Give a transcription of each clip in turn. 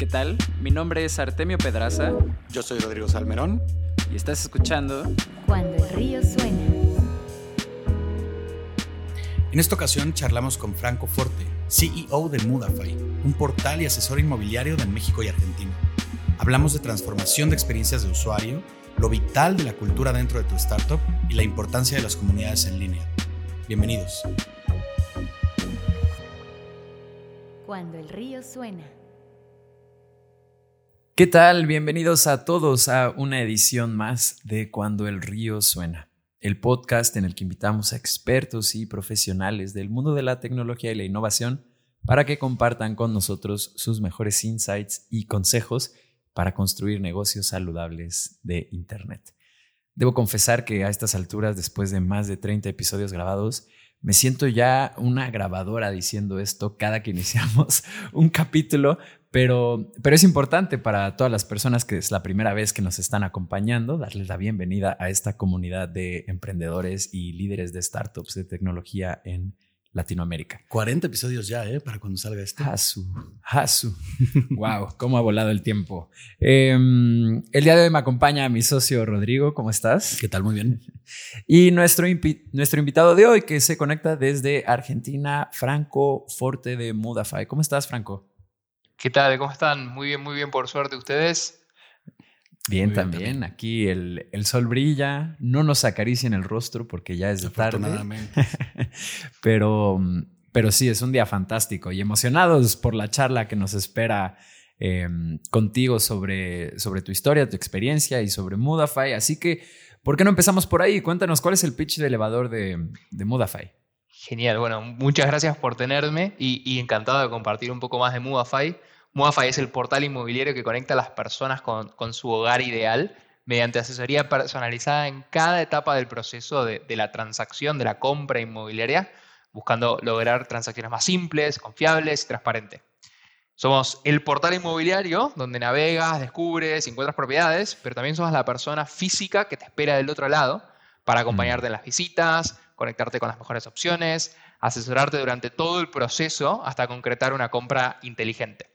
¿Qué tal? Mi nombre es Artemio Pedraza. Yo soy Rodrigo Salmerón. Y estás escuchando Cuando el río suena. En esta ocasión charlamos con Franco Forte, CEO de Mudafy, un portal y asesor inmobiliario de México y Argentina. Hablamos de transformación de experiencias de usuario, lo vital de la cultura dentro de tu startup y la importancia de las comunidades en línea. Bienvenidos. Cuando el río suena. ¿Qué tal? Bienvenidos a todos a una edición más de Cuando el río suena, el podcast en el que invitamos a expertos y profesionales del mundo de la tecnología y la innovación para que compartan con nosotros sus mejores insights y consejos para construir negocios saludables de Internet. Debo confesar que a estas alturas, después de más de 30 episodios grabados, me siento ya una grabadora diciendo esto cada que iniciamos un capítulo, pero, pero es importante para todas las personas que es la primera vez que nos están acompañando, darles la bienvenida a esta comunidad de emprendedores y líderes de startups de tecnología en Latinoamérica. 40 episodios ya, ¿eh? Para cuando salga esto. Hasu, Hasu. wow, cómo ha volado el tiempo. Eh, el día de hoy me acompaña mi socio Rodrigo. ¿Cómo estás? ¿Qué tal? Muy bien. Y nuestro, nuestro invitado de hoy que se conecta desde Argentina, Franco Forte de Mudafy. ¿Cómo estás, Franco? ¿Qué tal? ¿Cómo están? Muy bien, muy bien, por suerte ustedes. Bien, también. también. Aquí el, el, sol brilla, no nos acaricia en el rostro porque ya es de tarde. pero, pero sí, es un día fantástico y emocionados por la charla que nos espera eh, contigo sobre, sobre tu historia, tu experiencia y sobre Mudafy. Así que, ¿por qué no empezamos por ahí? Cuéntanos cuál es el pitch de elevador de, de Mudafy. Genial, bueno, muchas gracias por tenerme y, y encantado de compartir un poco más de Mudafy. Mudafy es el portal inmobiliario que conecta a las personas con, con, su hogar ideal mediante asesoría personalizada en cada etapa del proceso de, de, la transacción, de la compra inmobiliaria, buscando lograr transacciones más simples, confiables y transparentes. Somos el portal inmobiliario donde navegas, descubres, encuentras propiedades, pero también somos la persona física que te espera del otro lado para acompañarte en las visitas, conectarte con las mejores opciones, asesorarte durante todo el proceso hasta concretar una compra inteligente.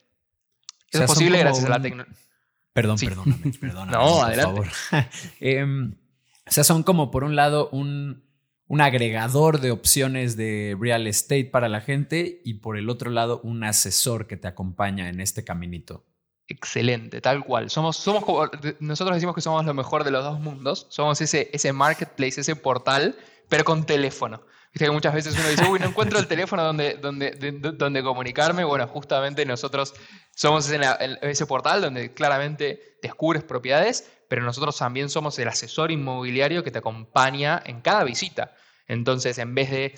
Eso es posible gracias a la tecnología. Perdón, sí. perdóname, perdóname. no, por adelante. Favor. eh, o sea, son como por un lado un, un, agregador de opciones de real estate para la gente y por el otro lado un asesor que te acompaña en este caminito. Excelente, tal cual. Somos, somos como, nosotros decimos que somos lo mejor de los dos mundos. Somos ese, ese marketplace, ese portal, pero con teléfono. Viste que muchas veces uno dice, uy, no encuentro el teléfono donde, donde, de, donde comunicarme. Bueno, justamente nosotros somos ese, ese portal donde claramente descubres propiedades, pero nosotros también somos el asesor inmobiliario que te acompaña en cada visita. Entonces, en vez de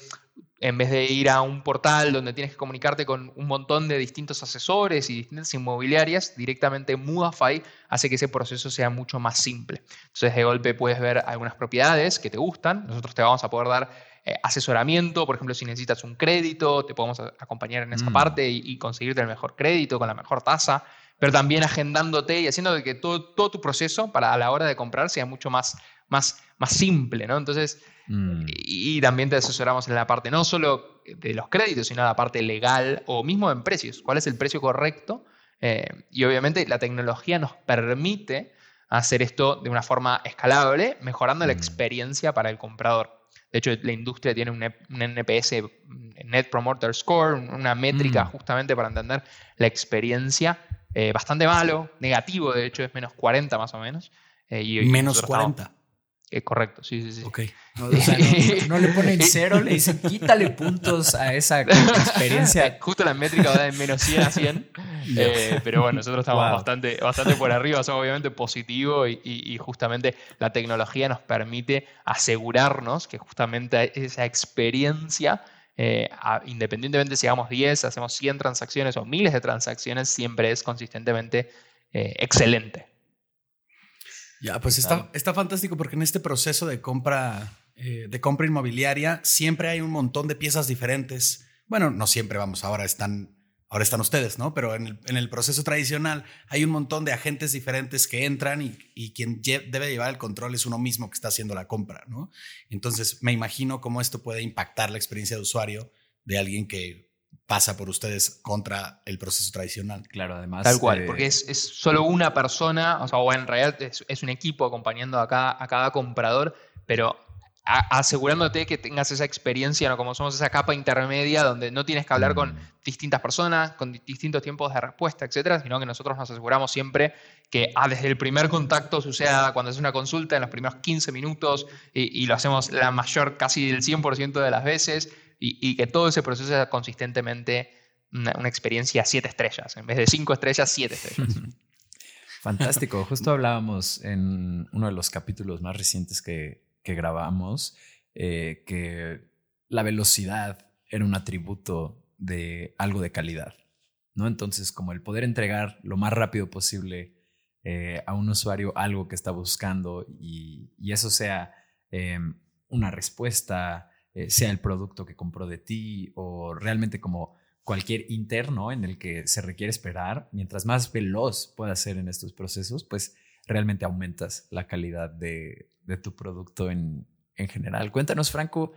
en vez de ir a un portal donde tienes que comunicarte con un montón de distintos asesores y distintas inmobiliarias, directamente Mudafy hace que ese proceso sea mucho más simple. Entonces, de golpe puedes ver algunas propiedades que te gustan, nosotros te vamos a poder dar eh, asesoramiento, por ejemplo, si necesitas un crédito, te podemos acompañar en esa mm. parte y, y, conseguirte el mejor crédito con la mejor tasa, pero también agendándote y haciendo que todo, todo tu proceso para a la hora de comprar sea mucho más, más, más simple, ¿no? Entonces, Mm. Y, y, también te asesoramos en la parte no solo de los créditos, sino en la parte legal o mismo en precios. ¿Cuál es el precio correcto? Eh, y obviamente la tecnología nos permite hacer esto de una forma escalable, mejorando mm. la experiencia para el comprador. De hecho, la industria tiene un, un NPS, Net Promoter Score, una métrica mm. justamente para entender la experiencia. Eh, bastante malo, negativo, de hecho, es menos 40 más o menos. Eh, y, menos 40. Estamos, eh, correcto, sí, sí, sí. Ok. No, o sea, no, no, le ponen cero, le dicen quítale puntos a esa experiencia. Justo la métrica va de menos 100 a 100. eh, pero bueno, nosotros estamos wow. bastante, bastante por arriba, somos obviamente positivo y, y, y, justamente la tecnología nos permite asegurarnos que justamente esa experiencia, eh, a, independientemente si hagamos 10, hacemos 100 transacciones o miles de transacciones, siempre es consistentemente eh, excelente. Ya, pues está, está fantástico porque en este proceso de compra, eh, de compra inmobiliaria siempre hay un montón de piezas diferentes. Bueno, no siempre, vamos, ahora están, ahora están ustedes, ¿no? Pero en el, en el proceso tradicional hay un montón de agentes diferentes que entran y, y quien debe llevar el control es uno mismo que está haciendo la compra, ¿no? Entonces me imagino cómo esto puede impactar la experiencia de usuario de alguien que pasa por ustedes contra el proceso tradicional. Claro, además. Tal cual, eh, porque es, es solo una persona, o sea, o en realidad es, es un equipo acompañando a cada, a cada comprador, pero a- asegurándote que tengas esa experiencia, ¿no? como somos esa capa intermedia donde no tienes que hablar con Mm. distintas personas, con di- distintos tiempos de respuesta, etcétera, sino que nosotros nos aseguramos siempre que ah, desde el primer contacto suceda cuando es una consulta en los primeros 15 minutos y, y lo hacemos la mayor, casi el 100% de las veces y, que todo ese proceso sea consistentemente una, una experiencia 7 estrellas, en vez de 5 estrellas, 7 estrellas. Fantástico. Justo hablábamos en uno de los capítulos más recientes que, que grabamos eh, que la velocidad era un atributo de algo de calidad, ¿no? Entonces, como el poder entregar lo más rápido posible eh, a un usuario algo que está buscando y, y eso sea eh, una respuesta, eh, sea el producto que compró de ti o realmente como cualquier interno en el que se requiere esperar, mientras más veloz pueda ser en estos procesos, pues realmente aumentas la calidad de, de tu producto en, en, general. Cuéntanos, Franco,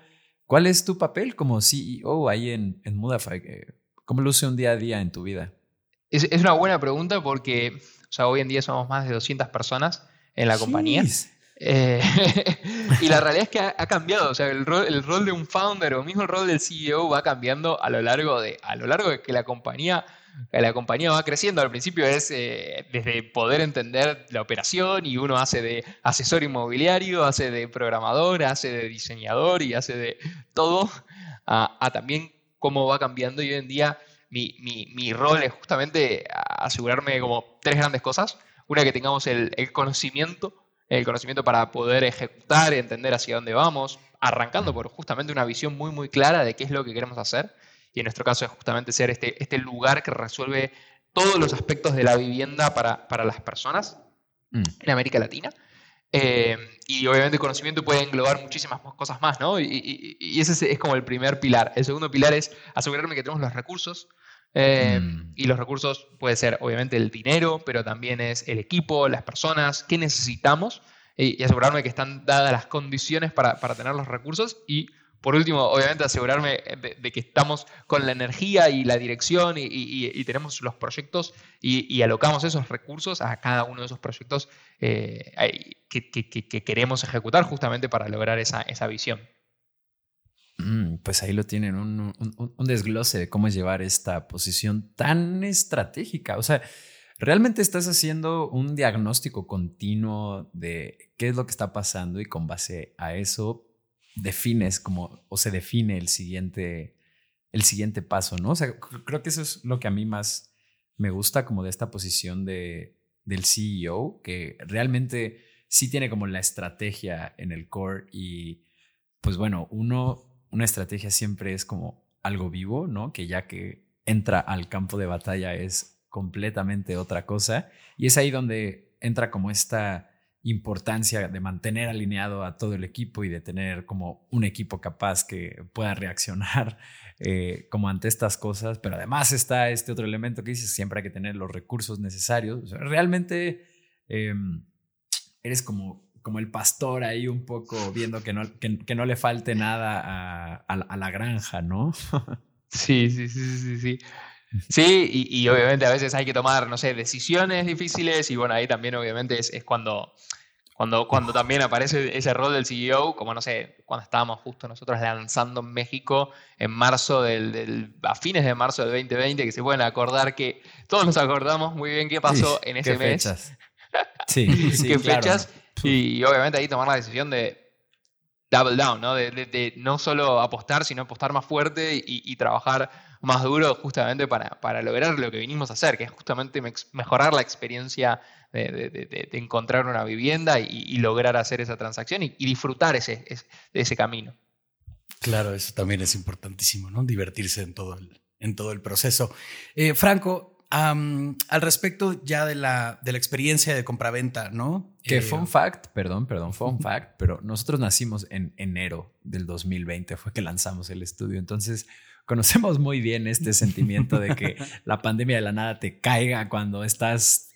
¿cuál es tu papel como CEO ahí en, en Mudafy? ¿Cómo luce un día a día en tu vida? Es, es, una buena pregunta porque o sea, hoy en día somos más de 200 personas en la Jeez. compañía. Eh, y la realidad es que ha, ha, cambiado, o sea, el rol, el rol de un founder o mismo el rol del CEO va cambiando a lo largo de, a lo largo de que la compañía, la compañía va creciendo. Al principio es eh, desde poder entender la operación y uno hace de asesor inmobiliario, hace de programador, hace de diseñador y hace de todo, a, a también cómo va cambiando y hoy en día mi, mi, mi rol es justamente asegurarme como tres grandes cosas. Una, que tengamos el, el conocimiento el conocimiento para poder ejecutar, entender hacia dónde vamos, arrancando por justamente una visión muy, muy clara de qué es lo que queremos hacer. Y en nuestro caso es justamente ser este, este lugar que resuelve todos los aspectos de la vivienda para, para las personas mm. en América Latina. Eh, y obviamente el conocimiento puede englobar muchísimas cosas más, ¿no? Y, y, y ese es, es, como el primer pilar. El segundo pilar es asegurarme que tenemos los recursos. Eh, mm. Y los recursos puede ser obviamente el dinero, pero también es el equipo, las personas, qué necesitamos y, y asegurarme que están dadas las condiciones para, para, tener los recursos y por último, obviamente asegurarme de, de que estamos con la energía y la dirección y, y tenemos los proyectos y, alocamos esos recursos a cada uno de esos proyectos eh, que, que, que, queremos ejecutar justamente para lograr esa, esa visión. Mm, pues ahí lo tienen, un, un, desglose de cómo llevar esta posición tan estratégica. O sea, realmente estás haciendo un diagnóstico continuo de qué es lo que está pasando y con base a eso defines como, o se define el siguiente, el siguiente paso, ¿no? O sea, creo que eso es lo que a mí más me gusta como de esta posición de, del CEO, que realmente sí tiene como la estrategia en el core y pues bueno, uno una estrategia siempre es como algo vivo, ¿no? Que ya que entra al campo de batalla es completamente otra cosa. Y es ahí donde entra como esta importancia de mantener alineado a todo el equipo y de tener como un equipo capaz que pueda reaccionar eh, como ante estas cosas. Pero además está este otro elemento que dices, siempre hay que tener los recursos necesarios. Realmente eh, eres como como el pastor ahí un poco viendo que no, que, que no le falte nada a, a, a, la granja, ¿no? Sí, sí, sí, sí, sí. Sí, y, y, obviamente a veces hay que tomar, no sé, decisiones difíciles y bueno, ahí también obviamente es, es cuando, cuando, cuando también aparece ese rol del CEO, como no sé, cuando estábamos justo nosotros lanzando en México en marzo del, del a fines de marzo del 2020, que se pueden acordar que todos nos acordamos muy bien qué pasó sí, en ese ¿qué mes. Fechas? Sí, sí, qué claro. fechas. Y obviamente ahí tomar la decisión de double down, ¿no? De, de, de no solo apostar, sino apostar más fuerte y, y, trabajar más duro justamente para, para, lograr lo que vinimos a hacer, que es justamente mejorar la experiencia de, de encontrar una vivienda y, y, lograr hacer esa transacción y, disfrutar ese, ese, ese camino. Claro, eso también es importantísimo, ¿no? Divertirse en todo el, en todo el proceso. Eh, Franco, Um, al respecto ya de la, de la experiencia de compraventa, ¿no? Que eh, fun fact, perdón, perdón, fun fact, pero nosotros nacimos en enero del 2020, fue que lanzamos el estudio, entonces conocemos muy bien este sentimiento de que la pandemia de la nada te caiga cuando estás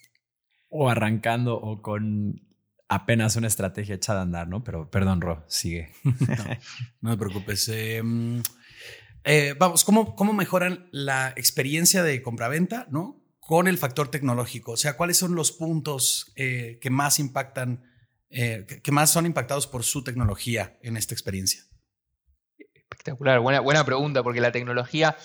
o arrancando o con apenas una estrategia echada a andar, ¿no? Pero perdón, Ro, sigue. no, no te preocupes. Eh, Eh, vamos, ¿cómo, ¿cómo mejoran la experiencia de compraventa, ¿no? Con el factor tecnológico. O sea, ¿cuáles son los puntos eh, que más impactan, eh, que más son impactados por su tecnología en esta experiencia? Espectacular, buena, buena pregunta, porque la tecnología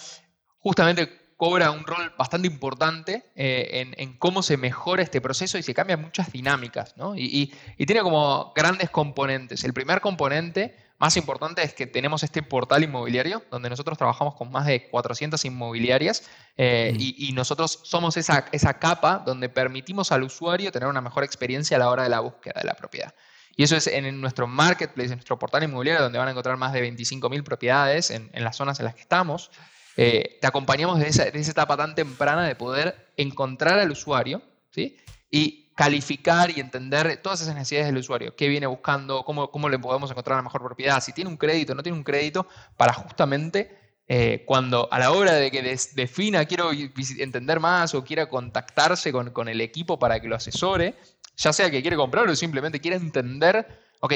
justamente cobra un rol bastante importante en, cómo se mejora este proceso y se cambian muchas dinámicas, ¿no? y, tiene como grandes componentes. El primer componente más importante es que tenemos este portal inmobiliario, donde nosotros trabajamos con más de 400 inmobiliarias eh, y, nosotros somos esa, esa capa donde permitimos al usuario tener una mejor experiencia a la hora de la búsqueda de la propiedad. Y eso es en nuestro marketplace, en nuestro portal inmobiliario, donde van a encontrar más de 25.000 propiedades en, en, las zonas en las que estamos. Eh, te acompañamos desde esa, esa, etapa tan temprana de poder encontrar al usuario ¿sí? y calificar y entender todas esas necesidades del usuario, qué viene buscando, cómo, cómo le podemos encontrar la mejor propiedad, si tiene un crédito, no tiene un crédito, para justamente eh, cuando a la hora de que defina, quiero entender más o quiera contactarse con, con, el equipo para que lo asesore, ya sea que quiere comprarlo o simplemente quiere entender, ok,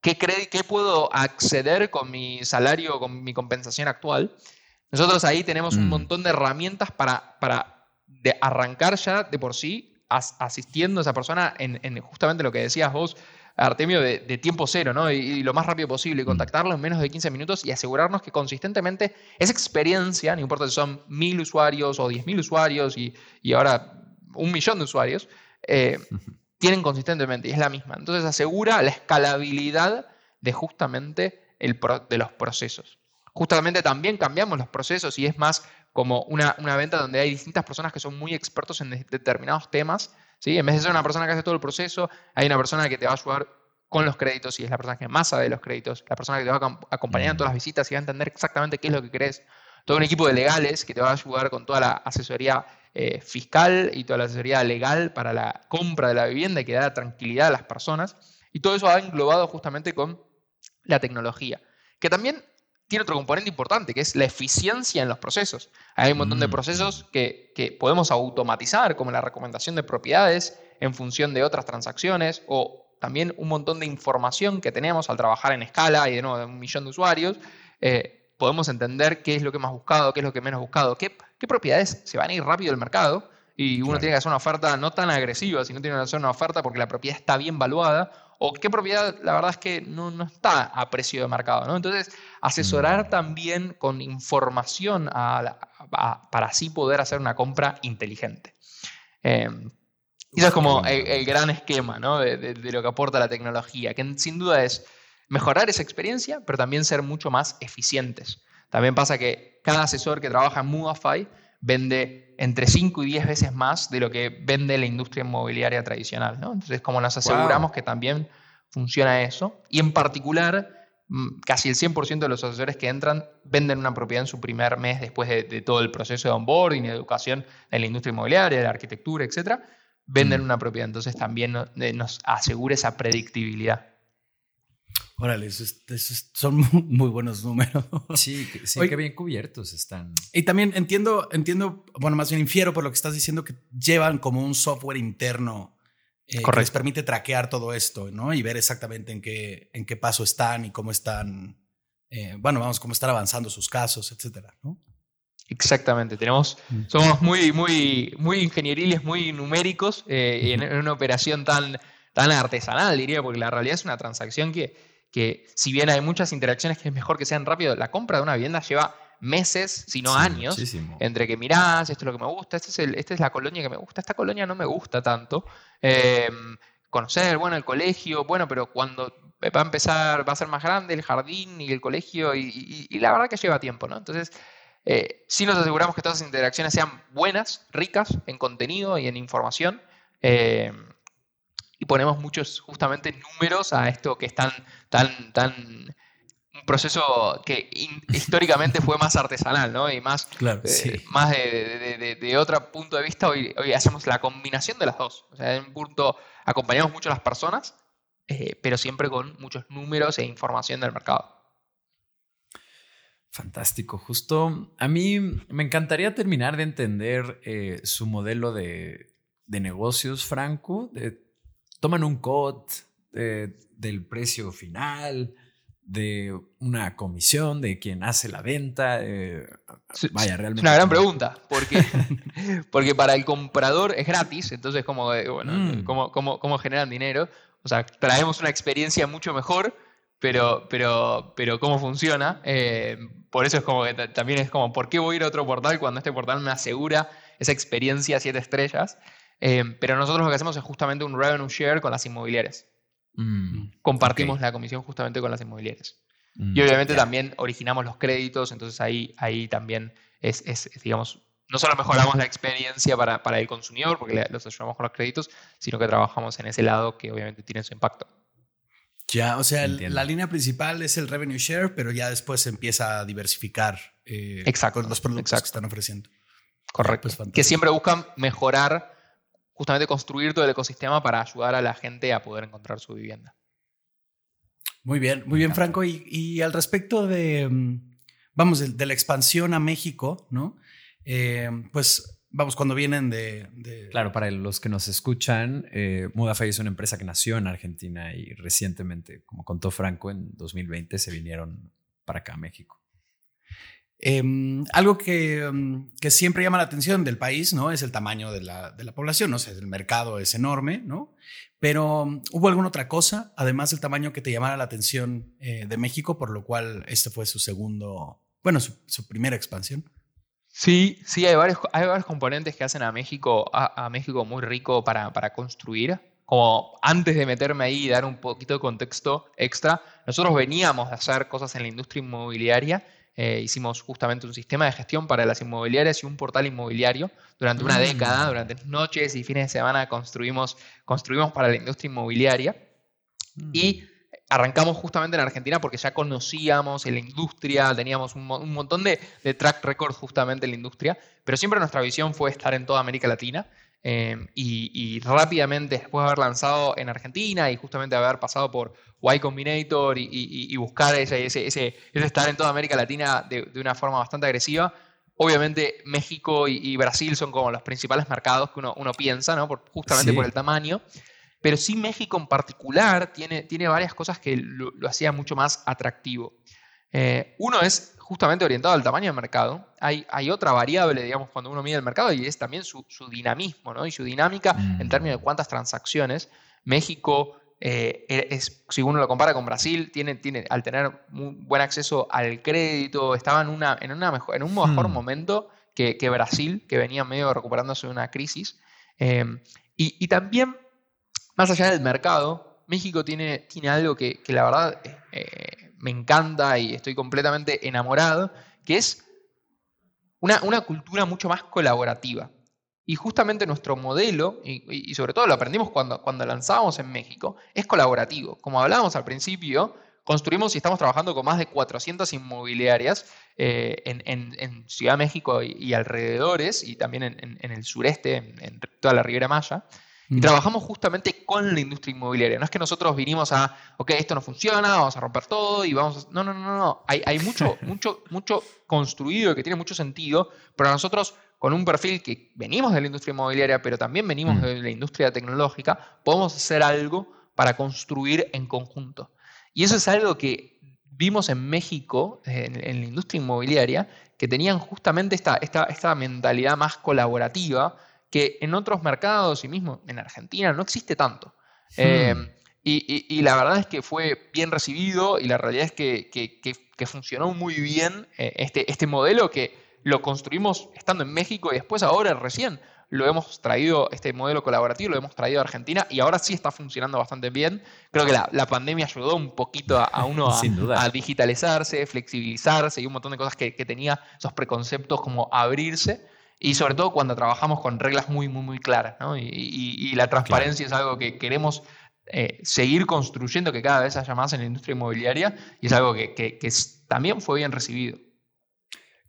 ¿Qué, ¿Qué puedo acceder con mi salario, con mi compensación actual? Nosotros ahí tenemos un mm. montón de herramientas para, para de arrancar ya de por sí asistiendo a esa persona en, justamente lo que decías vos, Artemio, de, tiempo cero, ¿no? Y, lo más rápido posible, y mm. contactarlo en menos de 15 minutos y asegurarnos que consistentemente esa experiencia, no importa si son mil usuarios o diez mil usuarios y, y, ahora un millón de usuarios, eh, tienen consistentemente y es la misma. Entonces asegura la escalabilidad de justamente el de los procesos. Justamente también cambiamos los procesos y es más como una, una, venta donde hay distintas personas que son muy expertos en determinados temas. ¿sí? En vez de ser una persona que hace todo el proceso, hay una persona que te va a ayudar con los créditos y es la persona que más sabe de los créditos, la persona que te va a acompañar en todas las visitas y va a entender exactamente qué es lo que querés. Todo un equipo de legales que te va a ayudar con toda la asesoría eh, fiscal y toda la asesoría legal para la compra de la vivienda y que da tranquilidad a las personas. Y todo eso va englobado justamente con la tecnología, que también tiene otro componente importante, que es la eficiencia en los procesos. Hay un montón de mm. procesos que, que, podemos automatizar, como la recomendación de propiedades en función de otras transacciones, o también un montón de información que tenemos al trabajar en escala y de nuevo de un millón de usuarios. Eh, podemos entender qué es lo que más buscado, qué es lo que menos buscado, qué, qué propiedades se van a ir rápido del mercado y uno tiene que hacer una oferta no tan agresiva, sino tiene que hacer una oferta porque la propiedad está bien valuada o qué propiedad la verdad es que no, no está a precio de mercado. ¿no? Entonces, asesorar mm. también con información para así poder hacer una compra inteligente. Eh, eso es como el, gran esquema ¿no? de, de, lo que aporta la tecnología, que sin duda es mejorar esa experiencia, pero también ser mucho más eficientes. También pasa que cada asesor que trabaja en Movify vende entre 5 y 10 veces más de lo que vende la industria inmobiliaria tradicional. ¿no? Entonces, como nos aseguramos que también funciona eso, y en particular, mm, casi el 100% de los asesores que entran venden una propiedad en su primer mes después de, todo el proceso de onboarding y de educación en la industria inmobiliaria, de la arquitectura, etc., venden mm. una propiedad. Entonces, también nos asegura esa predictibilidad. Órale, esos, son muy buenos números. Sí, sí que bien cubiertos están. Y también entiendo, entiendo, bueno, más bien infiero por lo que estás diciendo que llevan como un software interno eh, que les permite traquear todo esto, ¿no? Y ver exactamente en qué, en qué paso están y cómo están, eh, bueno, vamos, cómo están avanzando sus casos, etcétera, ¿no? Exactamente, tenemos, mm. somos muy, muy, muy ingenieriles, muy numéricos eh, en, en, una operación tan, tan artesanal, diría, porque la realidad es una transacción que que si bien hay muchas interacciones que es mejor que sean rápido, la compra de una vivienda lleva meses, si no años, entre que mirás, esto es lo que me gusta, este es esta es la colonia que me gusta, esta colonia no me gusta tanto. Em, conocer, bueno, el colegio, bueno, pero cuando va a empezar, va a ser más grande el jardín y el colegio, y, la verdad que lleva tiempo, ¿no? Entonces, eh, sí nos aseguramos que todas las interacciones sean buenas, ricas en contenido y en información. Em, y ponemos muchos justamente números a esto que es tan, tan, tan un proceso que históricamente fue más artesanal, ¿no? Y más, eh, más de, otro punto de vista, hoy, hoy hacemos la combinación de las dos. O sea, en un punto acompañamos mucho a las personas, eh, pero siempre con muchos números e información del mercado. Fantástico. Justo a mí me encantaría terminar de entender eh, su modelo de, negocios, Franco, de toman un cut del precio final, de una comisión de quien hace la venta? Eh, vaya, realmente. Es una gran pregunta, porque, porque para el comprador es gratis, entonces, como, bueno, mm. ¿cómo, cómo, generan dinero? O sea, traemos una experiencia mucho mejor, pero, pero, pero ¿cómo funciona? Eh, por eso es como que también es como, ¿por qué voy a ir a otro portal cuando este portal me asegura esa experiencia siete estrellas? Eh, pero nosotros lo que hacemos es justamente un revenue share con las inmobiliarias. Mm, Compartimos la comisión justamente con las inmobiliarias. Mm, y obviamente también originamos los créditos, entonces ahí, ahí también es, digamos, no solo mejoramos la experiencia para, para el consumidor, porque los ayudamos con los créditos, sino que trabajamos en ese lado que obviamente tiene su impacto. Ya, o sea, la línea principal es el revenue share, pero ya después se empieza a diversificar eh, con los productos que están ofreciendo. Correcto. Pues que siempre buscan mejorar justamente construir todo el ecosistema para ayudar a la gente a poder encontrar su vivienda. Muy bien, muy bien, Franco. Y, al respecto de, mm, vamos, de, la expansión a México, ¿no? Eh, pues, vamos, cuando vienen de... Claro, para los que nos escuchan, eh, Mudafay es una empresa que nació en Argentina y recientemente, como contó Franco, en 2020 se vinieron para acá a México. Em, algo em, que, siempre llama la atención del país, ¿no? Es el tamaño de la, población, no sé, el mercado es enorme, ¿no? Pero um, ¿hubo alguna otra cosa, además del tamaño que te llamara la atención eh, de México, por lo cual este fue su segundo, bueno, su, primera expansión? Sí, sí, hay varios, hay varios componentes que hacen a México, a, México muy rico para, para construir. Como antes de meterme ahí y dar un poquito de contexto extra, nosotros veníamos de hacer cosas en la industria inmobiliaria eh, hicimos justamente un sistema de gestión para las inmobiliarias y un portal inmobiliario. Durante una mm. década, durante noches y fines de semana construimos, construimos para la industria inmobiliaria. Mm. Y arrancamos justamente en Argentina porque ya conocíamos la industria, teníamos un, montón de, de, track record justamente en la industria, pero siempre nuestra visión fue estar en toda América Latina Em, y, rápidamente, después de haber lanzado en Argentina y justamente haber pasado por Y Combinator y, buscar ese, ese, estar en toda América Latina de, una forma bastante agresiva, obviamente México y, Brasil son como los principales mercados que uno, piensa, ¿no? justamente por el tamaño. Pero sí México en particular tiene, tiene varias cosas que lo, lo hacía mucho más atractivo. Eh, uno es justamente orientado al tamaño del mercado. Hay, hay, otra variable, digamos, cuando uno mide el mercado y es también su, dinamismo ¿no? y su dinámica en mm. términos de cuántas transacciones. México, eh, e, es, si uno lo compara con Brasil, tiene, tiene, al tener un buen acceso al crédito, estaba en, una, en, una mejor, en un mejor hmm. momento que, Brasil, que venía medio recuperándose de una crisis. Eh, y, también, más allá del mercado, México tiene, tiene algo que, la verdad me encanta y estoy completamente enamorado, que es una, cultura mucho más colaborativa. Y justamente nuestro modelo, y, sobre todo lo aprendimos cuando, cuando lanzábamos en México, es colaborativo. Como hablábamos al principio, construimos y estamos trabajando con más de 400 inmobiliarias eh, en, Ciudad de México y, alrededores, y también en, el sureste, en, toda la Riviera Maya. Y mm. trabajamos justamente con la industria inmobiliaria. No es que nosotros vinimos a, ok, esto no funciona, vamos a romper todo y vamos a... No, no, no, no. Hay, hay mucho, mucho, mucho construido que tiene mucho sentido, pero nosotros con un perfil que venimos de la industria inmobiliaria, pero también venimos mm. de la industria tecnológica, podemos hacer algo para construir en conjunto. Y eso es algo que vimos en México, en, en la industria inmobiliaria, que tenían justamente esta, esta, esta mentalidad más colaborativa, que en otros mercados y mismo en Argentina no existe tanto. Hmm. Eh, y, la verdad es que fue bien recibido y la realidad es que, funcionó muy bien eh, este, este modelo que lo construimos estando en México y después ahora recién lo hemos traído, este modelo colaborativo lo hemos traído a Argentina y ahora sí está funcionando bastante bien. Creo que la, pandemia ayudó un poquito a, uno a, digitalizarse, flexibilizarse y un montón de cosas que, que tenía esos preconceptos como abrirse. Y sobre todo cuando trabajamos con reglas muy, muy, muy claras. ¿no? Y, la transparencia es algo que queremos eh, seguir construyendo, que cada vez haya más en la industria inmobiliaria, y es algo que, también fue bien recibido.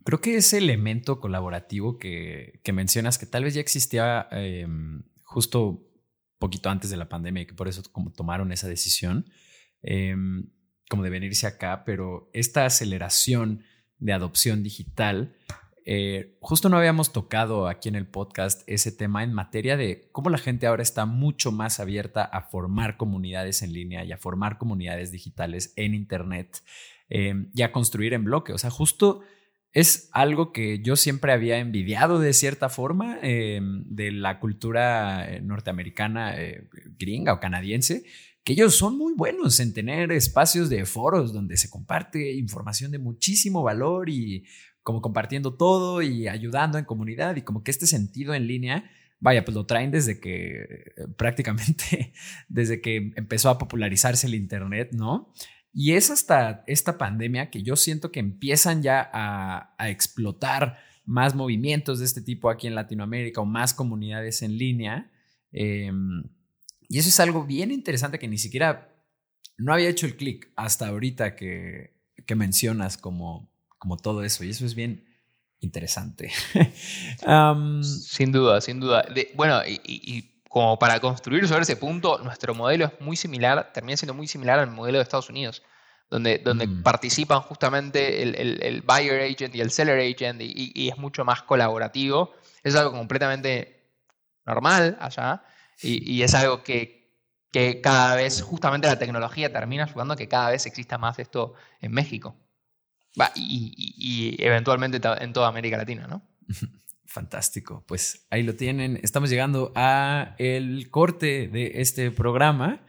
Creo que ese elemento colaborativo que, mencionas, que tal vez ya existía em, justo poquito antes de la pandemia y que por eso como tomaron esa decisión, em, como de venirse acá, pero esta aceleración de adopción digital Eh, justo no habíamos tocado aquí en el podcast ese tema en materia de cómo la gente ahora está mucho más abierta a formar comunidades en línea y a formar comunidades digitales en Internet eh, y a construir en bloque. O sea, justo es algo que yo siempre había envidiado de cierta forma eh, de la cultura norteamericana gringa o canadiense, que ellos son muy buenos en tener espacios de foros donde se comparte información de muchísimo valor y como compartiendo todo y ayudando en comunidad y como que este sentido en línea, vaya, pues lo traen desde que eh, prácticamente, desde que empezó a popularizarse el Internet, ¿no? Y es hasta esta pandemia que yo siento que empiezan ya a, explotar más movimientos de este tipo aquí en Latinoamérica o más comunidades en línea. Em, y eso es algo bien interesante que ni siquiera no había hecho el clic hasta ahorita que, que mencionas como, como todo eso. Y eso es bien interesante. sin duda, sin duda. bueno, y, como para construir sobre ese punto, nuestro modelo es muy similar, termina siendo muy similar al modelo de Estados Unidos, donde, donde mm. participan justamente el, buyer agent y el seller agent y, es mucho más colaborativo. Es algo completamente normal allá y, es algo que, que cada vez, justamente la tecnología termina ayudando a que cada vez exista más esto en México y, eventualmente en toda América Latina, ¿no? Fantástico. Pues ahí lo tienen. Estamos llegando a el corte de este programa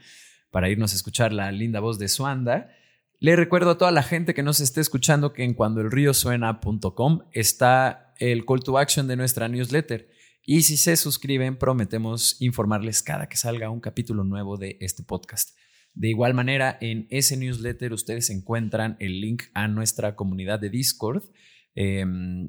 para irnos a escuchar la linda voz de Suanda. Le recuerdo a toda la gente que nos esté escuchando que en cuandoelriosuena.com está el call to action de nuestra newsletter. Y si se suscriben, prometemos informarles cada que salga un capítulo nuevo de este podcast. De igual manera, en ese newsletter ustedes encuentran el link a nuestra comunidad de Discord. Em,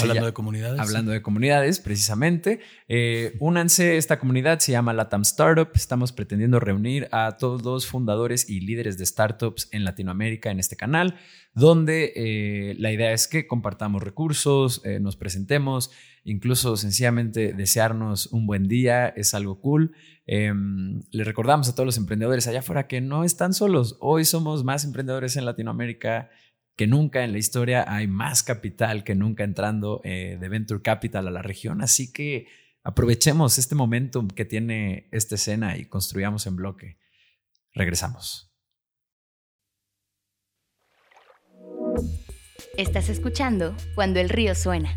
hablando de comunidades. Hablando de comunidades, precisamente. Eh, únanse, esta comunidad se llama Latam Startup. Estamos pretendiendo reunir a todos los fundadores y líderes de startups en Latinoamérica en este canal, donde eh, la idea es que compartamos recursos, eh, nos presentemos, incluso sencillamente desearnos un buen día, es algo cool. Em, le recordamos a todos los emprendedores allá afuera que no están solos. Hoy somos más emprendedores en Latinoamérica que nunca en la historia. Hay más capital que nunca entrando eh, de Venture Capital a la región. Así que aprovechemos este momentum que tiene esta escena y construyamos en bloque. Regresamos. Estás escuchando Cuando el río suena,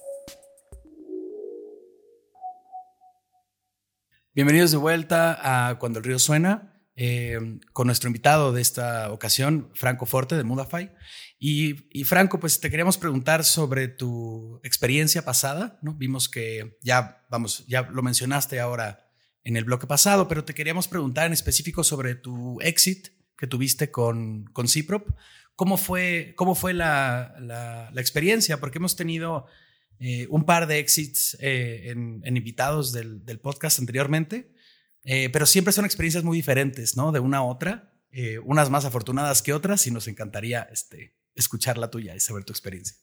Bienvenidos de vuelta a Cuando el río suena. Eh, con nuestro invitado de esta ocasión, Franco Forte de Mudafy. Y, Franco, pues te queríamos preguntar sobre tu experiencia pasada, ¿no? Vimos que ya, vamos, ya lo mencionaste ahora en el bloque pasado, pero te queríamos preguntar en específico sobre tu exit que tuviste con, con Ciprop. ¿Cómo fue, cómo fue la, la, experiencia? Porque hemos tenido eh, un par de exits eh, en, invitados del, del podcast anteriormente eh, pero siempre son experiencias muy diferentes, ¿no? De una a otra, eh, unas más afortunadas que otras, y nos encantaría este, escuchar la tuya y saber tu experiencia.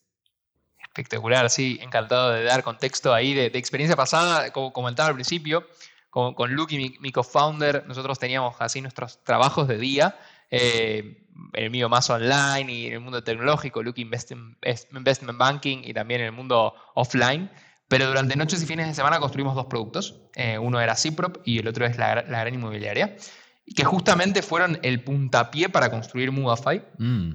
Espectacular, sí, encantado de dar contexto ahí de, experiencia pasada, como comentaba al principio, con, con Luke y mi, co-founder, nosotros teníamos así nuestros trabajos de día, eh, el mío más online y en el mundo tecnológico, Luke Investment, Investment Banking y también en el mundo offline. Pero durante noches y fines de semana construimos dos productos. Eh, uno era Ciprop y el otro es la, la gran inmobiliaria. Que justamente fueron el puntapié para construir Movify. Mm.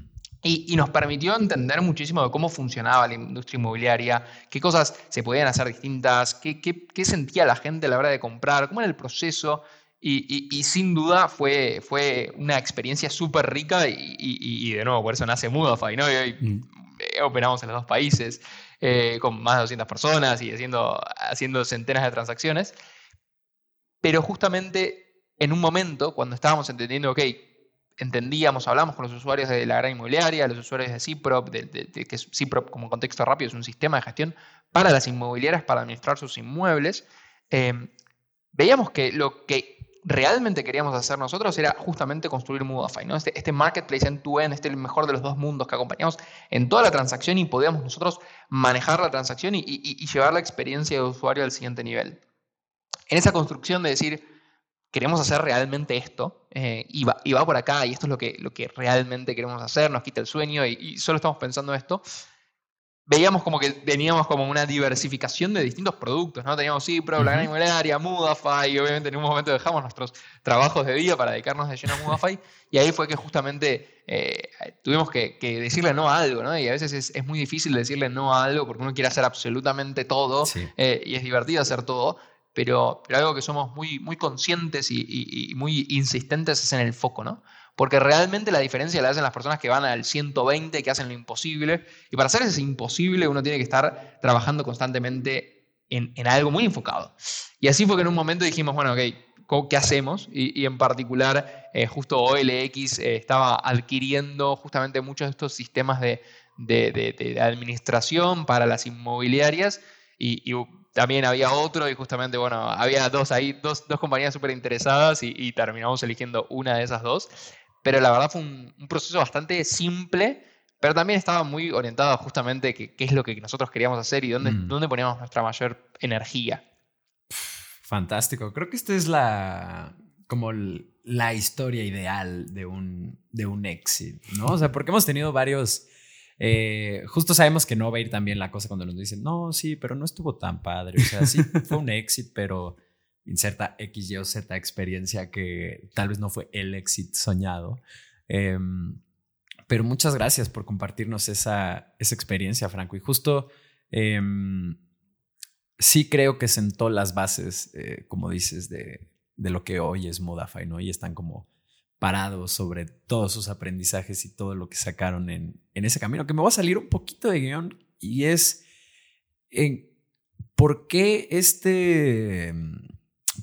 Y, nos permitió entender muchísimo de cómo funcionaba la industria inmobiliaria, qué cosas se podían hacer distintas, qué, qué, sentía la gente a la hora de comprar, cómo era el proceso. Y, sin duda fue, fue una experiencia súper rica y, de nuevo, por eso nace Movify, ¿no? Y hoy mm. operamos en los dos países. Eh, con más de 200 personas y haciendo, haciendo centenas de transacciones. Pero justamente en un momento, cuando estábamos entendiendo, ok, entendíamos, hablamos con los usuarios de la gran inmobiliaria, los usuarios de CIPROP, de, que CIPROP como contexto rápido es un sistema de gestión para las inmobiliarias para administrar sus inmuebles, eh, veíamos que lo que realmente queríamos hacer nosotros era justamente construir Moodify, ¿no? Este, este marketplace en tu end, este el mejor de los dos mundos que acompañamos en toda la transacción y podíamos nosotros manejar la transacción y, llevar la experiencia de usuario al siguiente nivel. En esa construcción de decir, queremos hacer realmente esto eh, y, va, y, va, por acá y esto es lo que, lo que realmente queremos hacer, nos quita el sueño y, y solo estamos pensando esto, veíamos como que teníamos como una diversificación de distintos productos, ¿no? Teníamos Cipro, la gran inmobiliaria, Mudafy, y obviamente en un momento dejamos nuestros trabajos de día para dedicarnos de lleno a Mudafy, y ahí fue que justamente eh, tuvimos que, decirle no a algo, ¿no? Y a veces es, muy difícil decirle no a algo porque uno quiere hacer absolutamente todo, eh, y es divertido hacer todo, pero, pero, algo que somos muy, muy conscientes y, y muy insistentes es en el foco, ¿no? Porque realmente la diferencia la hacen las personas que van al 120, que hacen lo imposible. Y para hacer ese imposible uno tiene que estar trabajando constantemente en, algo muy enfocado. Y así fue que en un momento dijimos, bueno, ok, ¿qué hacemos? Y, en particular, eh, justo OLX eh, estaba adquiriendo justamente muchos de estos sistemas de, administración para las inmobiliarias y, también había otro y justamente, bueno, había dos ahí, dos, compañías súper interesadas y, y, terminamos eligiendo una de esas dos. Pero la verdad fue un, proceso bastante simple, pero también estaba muy orientado justamente qué es lo que nosotros queríamos hacer y dónde, mm. dónde poníamos nuestra mayor energía. Fantástico. Creo que esta es la como la historia ideal de un, de un exit, ¿no? O sea, porque hemos tenido varios... Eh, justo sabemos que no va a ir tan bien la cosa cuando nos dicen, no, sí, pero no estuvo tan padre. O sea, sí, fue un exit, pero inserta X, Y o Z experiencia que tal vez no fue el éxito soñado. Em, pero muchas gracias por compartirnos esa, esa experiencia, Franco. Y justo em, sí creo que sentó las bases, eh, como dices, de, de, lo que hoy es Modafy, ¿no? Y están como parados sobre todos sus aprendizajes y todo lo que sacaron en, en ese camino, que me va a salir un poquito de guion y es en por qué este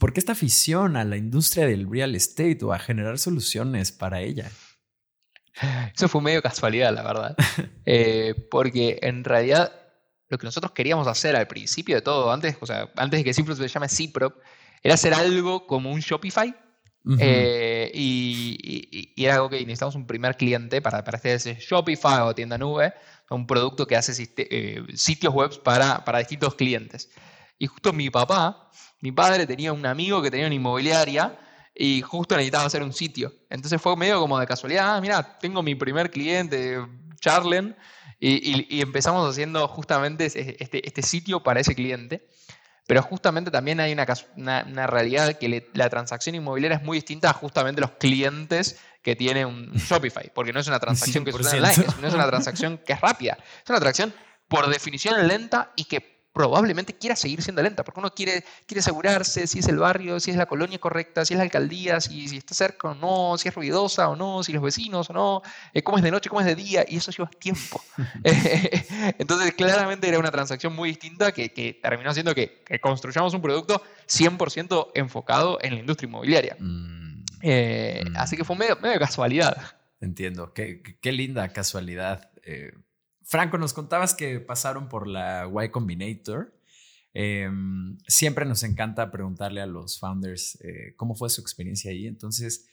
¿Por qué esta afición a la industria del real estate o a generar soluciones para ella? Eso fue medio casualidad, la verdad. Eh, porque en realidad lo que nosotros queríamos hacer al principio de todo, antes, o sea, antes de que Cipro se llame Ciprop, era hacer algo como un Shopify. Eh, y, era algo que necesitamos un primer cliente para, para hacer ese Shopify o tienda nube, un producto que hace eh, sitios web para, para distintos clientes. Y justo mi papá mi padre tenía un amigo que tenía una inmobiliaria y justo necesitaba hacer un sitio. Entonces fue medio como de casualidad, ah, mira, tengo mi primer cliente, Charlen, y, empezamos haciendo justamente este, este, sitio para ese cliente. Pero justamente también hay una, una, realidad que la transacción inmobiliaria es muy distinta a justamente los clientes que tiene un Shopify, porque no es una transacción que sucede online, no es una transacción que es rápida, es una transacción por definición lenta y que probablemente quiera seguir siendo lenta, porque uno quiere, quiere asegurarse si es el barrio, si es la colonia correcta, si es la alcaldía, si, si está cerca o no, si es ruidosa o no, si los vecinos o no, eh, cómo es de noche, cómo es de día, y eso lleva tiempo. Entonces, claramente era una transacción muy distinta que, que terminó haciendo que, construyamos un producto 100% enfocado en la industria inmobiliaria. Mm. Eh, mm. Así que fue medio, medio casualidad. Entiendo, qué, qué linda casualidad. Eh, Franco, nos contabas que pasaron por la Y Combinator. Em, siempre nos encanta preguntarle a los founders eh, cómo fue su experiencia ahí. Entonces,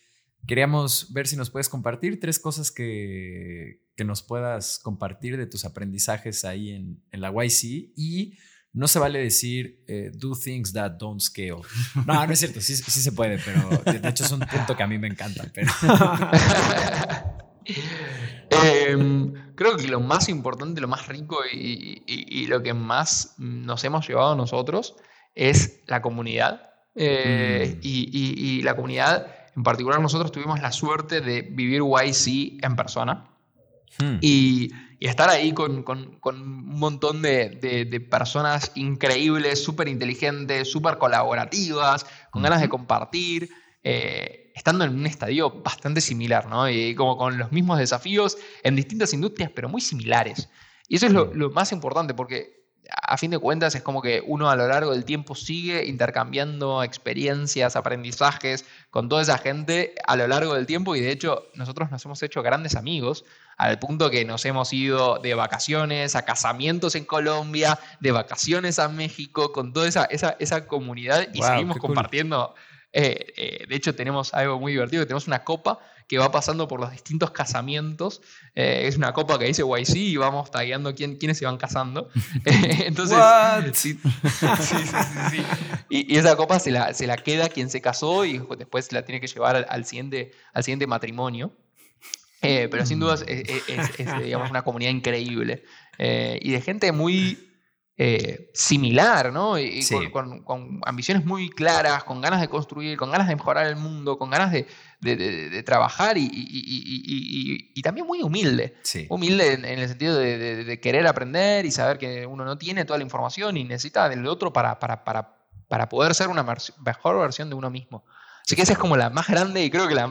queríamos ver si nos puedes compartir tres cosas que, que nos puedas compartir de tus aprendizajes ahí en, en la YC y no se vale decir eh, do things that don't scale. No, no es cierto, sí, sí se puede, pero de hecho es un punto que a mí me encanta. Pero... Creo que lo más importante, lo más rico y, lo que más nos hemos llevado nosotros es la comunidad. Eh, mm. y, la comunidad, en particular nosotros tuvimos la suerte de vivir YC en persona. Hmm. Y, estar ahí con, un montón de, personas increíbles, súper inteligentes, súper colaborativas, con ganas de compartir. Eh, estando en un estadio bastante similar, ¿no? Y como con los mismos desafíos en distintas industrias, pero muy similares. Y eso es lo, más importante, porque a fin de cuentas es como que uno a lo largo del tiempo sigue intercambiando experiencias, aprendizajes con toda esa gente a lo largo del tiempo y de hecho nosotros nos hemos hecho grandes amigos al punto que nos hemos ido de vacaciones a casamientos en Colombia, de vacaciones a México, con toda esa, esa, esa comunidad y seguimos compartiendo. Eh, eh, de hecho, tenemos algo muy divertido, tenemos una copa que va pasando por los distintos casamientos. Eh, es una copa que dice YC y vamos tagueando quién, quiénes se van casando. entonces, sí, sí, sí, y, esa copa se la, se la, queda quien se casó y después la tiene que llevar al, siguiente, al siguiente matrimonio. pero sin duda es, digamos, una comunidad increíble y de gente muy eh, similar, ¿no? Y, con, ambiciones muy claras, con ganas de construir, con ganas de mejorar el mundo, con ganas de, trabajar y, también muy humilde. Humilde en, el sentido de, querer aprender y saber que uno no tiene toda la información y necesita del otro para, para, para, para poder ser una mejor versión de uno mismo. Así que esa es como la más grande y creo que la,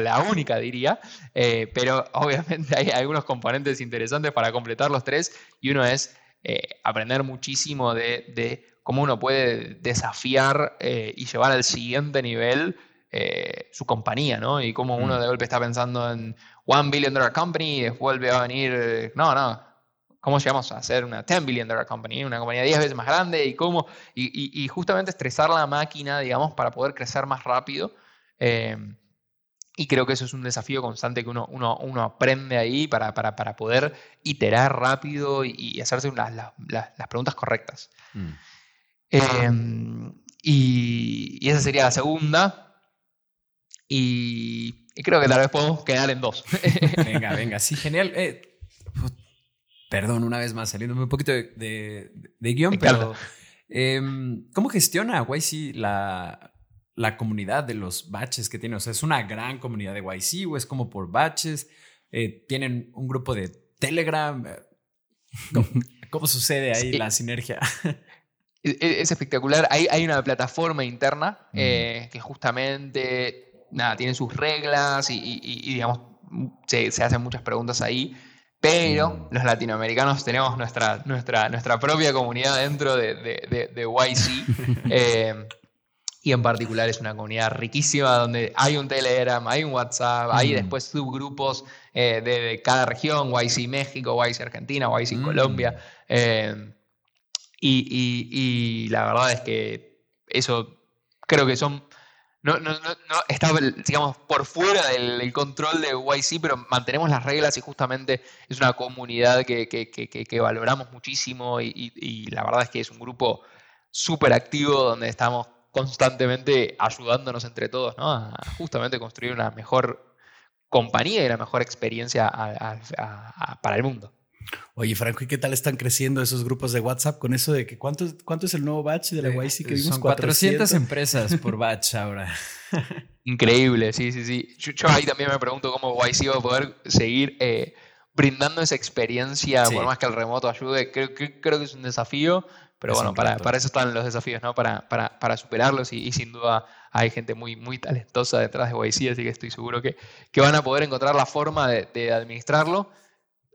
la, única, diría. Eh, pero obviamente hay algunos componentes interesantes para completar los tres y uno es eh, aprender muchísimo de, cómo uno puede desafiar eh, y llevar al siguiente nivel eh, su compañía, ¿no? Y cómo uno mm. de golpe está pensando en one billion dollar company y después vuelve a venir, no, no, ¿cómo llegamos a hacer una 10 billion dollar company? Una compañía 10 veces más grande y cómo, y, justamente estresar la máquina, digamos, para poder crecer más rápido. Y creo que eso es un desafío constante que uno, uno, uno aprende ahí para, para, para, poder iterar rápido y, hacerse las, las, preguntas correctas. Mm. Em, y, y, esa sería la segunda. Y, creo que tal vez podemos quedar en dos. venga, venga, sí, genial. Eh, perdón, una vez más, saliéndome un poquito de, de, guion, pero em, ¿cómo gestiona YC la, la comunidad de los baches que tiene. O sea, es una gran comunidad de YC o es como por baches. Eh, tienen un grupo de Telegram. Eh, ¿Cómo, sucede ahí la sinergia? E, e, es, espectacular. Hay, hay, una plataforma interna eh, que justamente nada, tiene sus reglas y, digamos, se, hacen muchas preguntas ahí. Pero los latinoamericanos tenemos nuestra, nuestra, nuestra propia comunidad dentro de, de, de, YC. y en particular es una comunidad riquísima donde hay un Telegram, hay un WhatsApp, hay después subgrupos eh, de, cada región, YC México, YC Argentina, YC mm. Colombia. Eh, y, la verdad es que eso creo que son... No, no, no, está, digamos, por fuera del, control de YC, pero mantenemos las reglas y justamente es una comunidad que, que valoramos muchísimo y, y, la verdad es que es un grupo súper activo donde estamos constantemente ayudándonos entre todos, ¿no? A justamente construir una mejor compañía y una mejor experiencia para el mundo. Oye, Franco, ¿y qué tal están creciendo esos grupos de WhatsApp con eso de que cuánto, cuánto es el nuevo batch de la eh, YC que vimos? Son 400, empresas por batch ahora. Increíble, sí, sí, sí. Yo, ahí también me pregunto cómo YC va a poder seguir eh, brindando esa experiencia, por más que el remoto ayude. Creo, creo que es un desafío, pero bueno, para, para, eso están los desafíos, ¿no? Para, para, para superarlos y, sin duda hay gente muy, muy talentosa detrás de YC, así que estoy seguro que, que van a poder encontrar la forma de, de, administrarlo.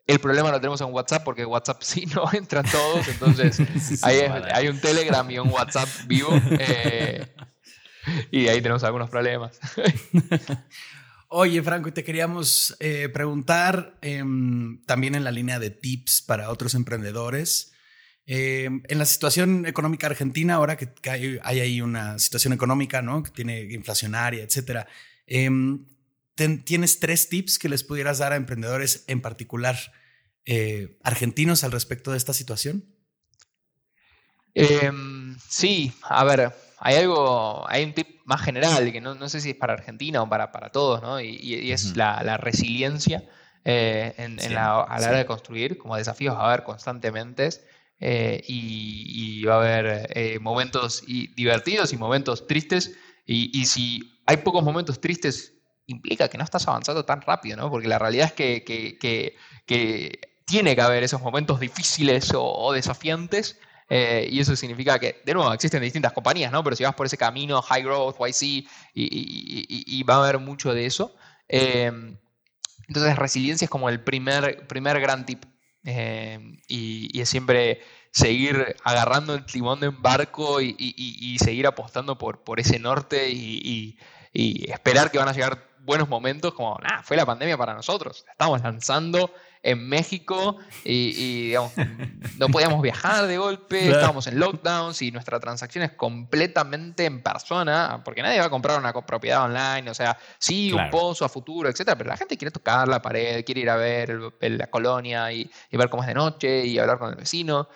El problema lo tenemos en WhatsApp porque WhatsApp sí no entran todos, entonces hay, hay, un Telegram y un WhatsApp vivo eh, y ahí tenemos algunos problemas. Oye, Franco, te queríamos eh, preguntar em, también en la línea de tips para otros emprendedores. Eh, en la situación económica argentina, ahora que, hay, ahí una situación económica, ¿no? Que tiene inflacionaria, etcétera. Em, ¿Tienes tres tips que les pudieras dar a emprendedores en particular eh, argentinos al respecto de esta situación? Em, sí, a ver, hay algo, hay un tip más general que no, sé si es para Argentina o para, para todos, ¿no? Y, es la, resiliencia eh, en, la, a la hora de construir, como desafíos a ver constantemente. Eh, y, va a haber eh, momentos divertidos y momentos tristes. Y, si hay pocos momentos tristes, implica que no estás avanzando tan rápido, ¿no? Porque la realidad es que, que, tiene que haber esos momentos difíciles o, desafiantes. Eh, y eso significa que, de nuevo, existen distintas compañías, ¿no? Pero si vas por ese camino, high growth, YC, y, va a haber mucho de eso. entonces, resiliencia es como el primer, primer gran tip y, es siempre seguir agarrando el timón de un barco y, seguir apostando por, por ese norte y, esperar que van a llegar buenos momentos, como, nada, fue la pandemia para nosotros. Estamos lanzando en México y, no podíamos viajar de golpe, estábamos en lockdowns y nuestra transacción es completamente en persona, porque nadie va a comprar una propiedad online, o sea, sí, un pozo a futuro, etcétera, pero la gente quiere tocar la pared, quiere ir a ver la colonia y, ver cómo es de noche y hablar con el vecino.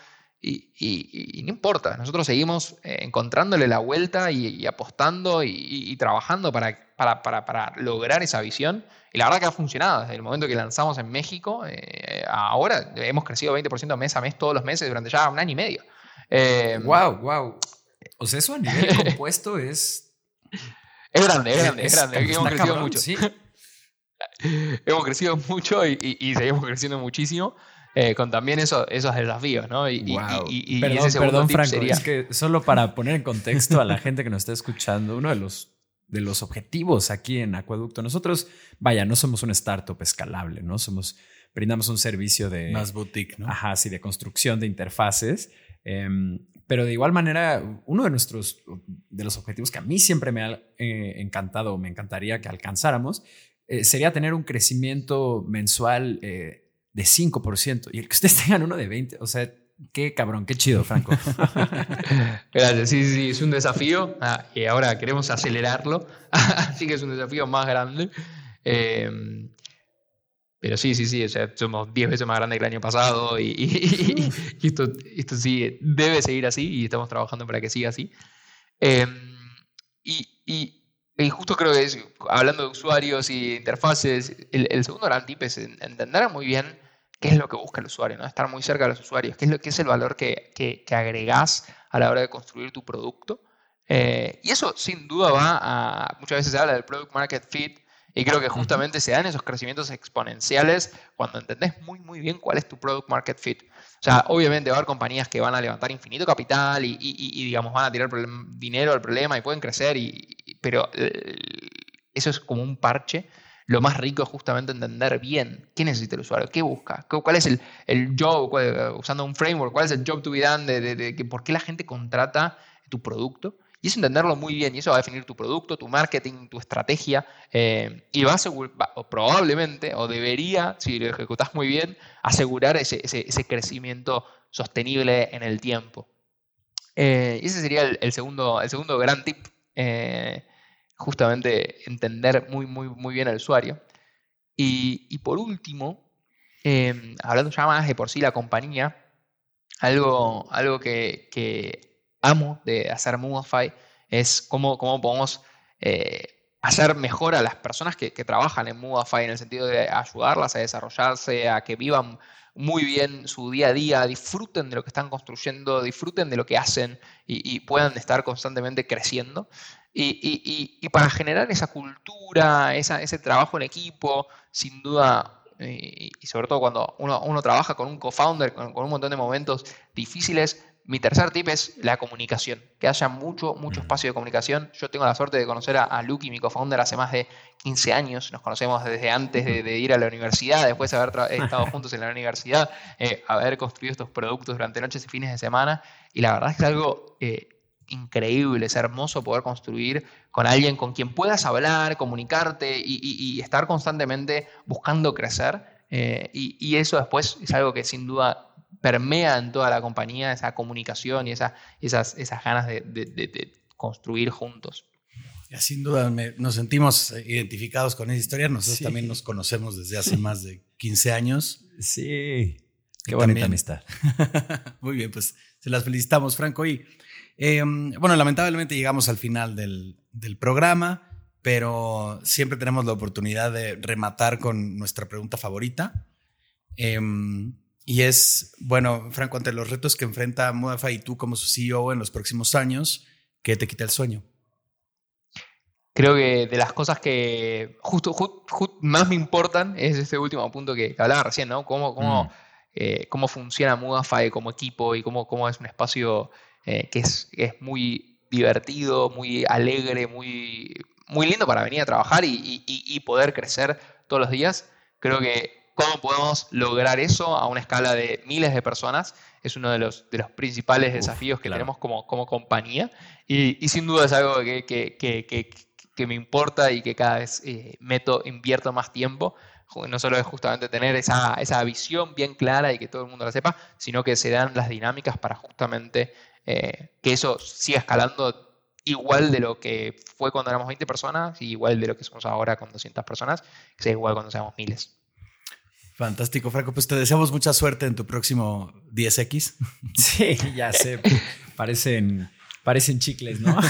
Y, no importa, nosotros seguimos eh, encontrándole la vuelta y, apostando y, trabajando para, para, para, para, lograr esa visión. Y la verdad que ha funcionado. Desde el momento que lanzamos en México, eh, ahora hemos crecido 20% mes a mes todos los meses durante ya un año y medio. wow, wow. O sea, eso a nivel compuesto es... Es grande, es grande, es, grande. hemos crecido mucho. ¿sí? hemos crecido mucho y seguimos creciendo muchísimo. Eh, con también eso, esos desafíos, ¿no? Y, y, perdón, perdón Franco, es que solo para poner en contexto a la gente que nos está escuchando, uno de los, de los objetivos aquí en Acueducto, nosotros, vaya, no somos una startup escalable, ¿no? Somos, brindamos un servicio de... Más boutique, ¿no? Ajá, sí, de construcción de interfaces. Em, pero de igual manera, uno de nuestros, de los objetivos que a mí siempre me ha eh, encantado, me encantaría que alcanzáramos, eh, sería tener un crecimiento mensual de 5% y el que ustedes tengan uno de 20, o sea, qué cabrón, qué chido, Franco. Gracias, sí, sí, es un desafío ah, y ahora queremos acelerarlo, así que es un desafío más grande. Em, pero sí, sí, sí, o sea, somos 10 veces más grandes que el año pasado y, esto, esto sí debe seguir así y estamos trabajando para que siga así. Em, y, justo creo que es, hablando de usuarios y interfaces, el, el segundo gran tip es entender muy bien qué es lo que busca el usuario, ¿no? estar muy cerca de los usuarios, qué es, lo, qué es el valor que, que, agregás a la hora de construir tu producto. Eh, y eso sin duda va a, muchas veces se habla del product market fit, y creo que justamente se dan esos crecimientos exponenciales cuando entendés muy, muy bien cuál es tu product market fit. O sea, obviamente va a haber compañías que van a levantar infinito capital y, y, digamos, van a tirar dinero al problema y pueden crecer, y, pero eh, eso es como un parche lo más rico es justamente entender bien qué necesita el usuario, qué busca, cuál es el, el job, usando un framework, cuál es el job to be done, de, por qué la gente contrata tu producto. Y es entenderlo muy bien, y eso va a definir tu producto, tu marketing, tu estrategia, eh, y va a asegurar, probablemente, o debería, si lo ejecutas muy bien, asegurar ese, ese, crecimiento sostenible en el tiempo. Eh, y ese sería el, segundo, el segundo gran tip eh, justamente entender muy, muy, muy bien al usuario. Y, por último, em, hablando ya más de por sí la compañía, algo, algo que, amo de hacer Movify es cómo, cómo podemos eh, hacer mejor a las personas que, trabajan en Movify en el sentido de ayudarlas a desarrollarse, a que vivan muy bien su día a día, disfruten de lo que están construyendo, disfruten de lo que hacen y, y puedan estar constantemente creciendo. Y, para generar esa cultura, ese trabajo en equipo, sin duda, eh, y sobre todo cuando uno, trabaja con un co-founder, con, un montón de momentos difíciles, mi tercer tip es la comunicación, que haya mucho, mucho espacio de comunicación. Yo tengo la suerte de conocer a, a Lucky, mi co-founder, hace más de 15 años, nos conocemos desde antes de, ir a la universidad, después de haber estado juntos en la universidad, eh, haber construido estos productos durante noches y fines de semana, y la verdad es que es algo... Eh, increíble, es hermoso poder construir con alguien con quien puedas hablar, comunicarte y, estar constantemente buscando crecer. Eh, y, eso después es algo que sin duda permea en toda la compañía, esa comunicación y esa, esas, esas ganas de, construir juntos. sin duda nos sentimos identificados con esa historia. Nosotros también nos conocemos desde hace más de 15 años. Sí. Qué bonita amistad. Muy bien, pues se las felicitamos, Franco. Y Em, bueno, lamentablemente llegamos al final del, programa, pero siempre tenemos la oportunidad de rematar con nuestra pregunta favorita. Em, y es, bueno, Franco, ante los retos que enfrenta Mudafa y tú como su CEO en los próximos años, ¿qué te quita el sueño? Creo que de las cosas que justo, más me importan es este último punto que hablaba recién, ¿no? Cómo, cómo, mm. eh, cómo funciona Mudafy como equipo y cómo, cómo es un espacio eh, que es, es, muy divertido, muy alegre, muy, muy lindo para venir a trabajar y, y, poder crecer todos los días. Creo que cómo podemos lograr eso a una escala de miles de personas es uno de los, de los principales desafíos que tenemos como, como compañía y, sin duda es algo que, que, que, que, me importa y que cada vez eh, meto, invierto más tiempo. No solo es justamente tener esa, esa, visión bien clara y que todo el mundo la sepa, sino que se dan las dinámicas para justamente eh, que eso siga escalando igual de lo que fue cuando éramos 20 personas y igual de lo que somos ahora con 200 personas, que sea igual cuando seamos miles. Fantástico, Franco. Pues te deseamos mucha suerte en tu próximo 10X. Sí, ya sé. Parecen, parecen chicles, ¿no?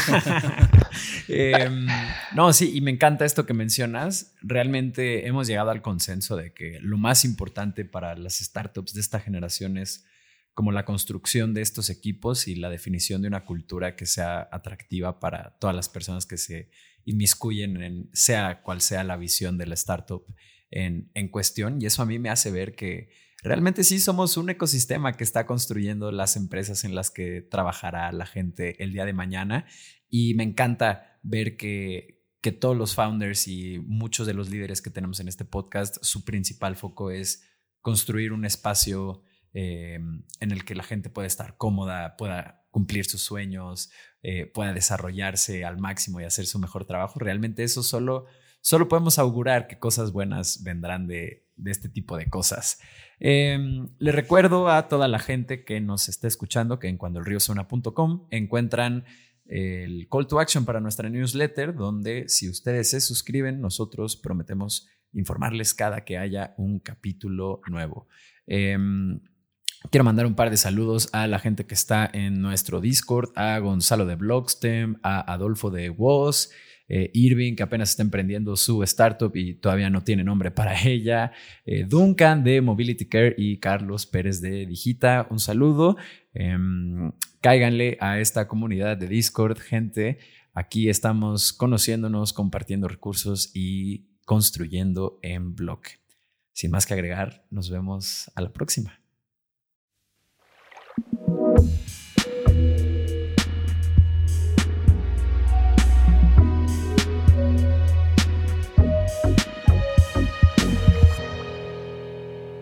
Em, no, sí, y me encanta esto que mencionas. Realmente hemos llegado al consenso de que lo más importante para las startups de esta generación es como la construcción de estos equipos y la definición de una cultura que sea atractiva para todas las personas que se inmiscuyen en sea cual sea la visión de la startup en, cuestión. Y eso a mí me hace ver que realmente sí somos un ecosistema que está construyendo las empresas en las que trabajará la gente el día de mañana. Y me encanta ver que, que todos los founders y muchos de los líderes que tenemos en este podcast, su principal foco es construir un espacio eh, en el que la gente pueda estar cómoda, pueda cumplir sus sueños, eh, pueda desarrollarse al máximo y hacer su mejor trabajo. Realmente eso solo, solo podemos augurar que cosas buenas vendrán de, este tipo de cosas. Em, le recuerdo a toda la gente que nos está escuchando que en cuandoelriosona.com encuentran el call to action para nuestra newsletter, donde si ustedes se suscriben, nosotros prometemos informarles cada que haya un capítulo nuevo. Em, Quiero mandar un par de saludos a la gente que está en nuestro Discord, a Gonzalo de Blogstem, a Adolfo de Woz, eh, Irving, que apenas está emprendiendo su startup y todavía no tiene nombre para ella, eh, Duncan de Mobility Care y Carlos Pérez de Digita. Un saludo. Em, cáiganle a esta comunidad de Discord, gente. Aquí estamos conociéndonos, compartiendo recursos y construyendo en bloque. Sin más que agregar, nos vemos a la próxima.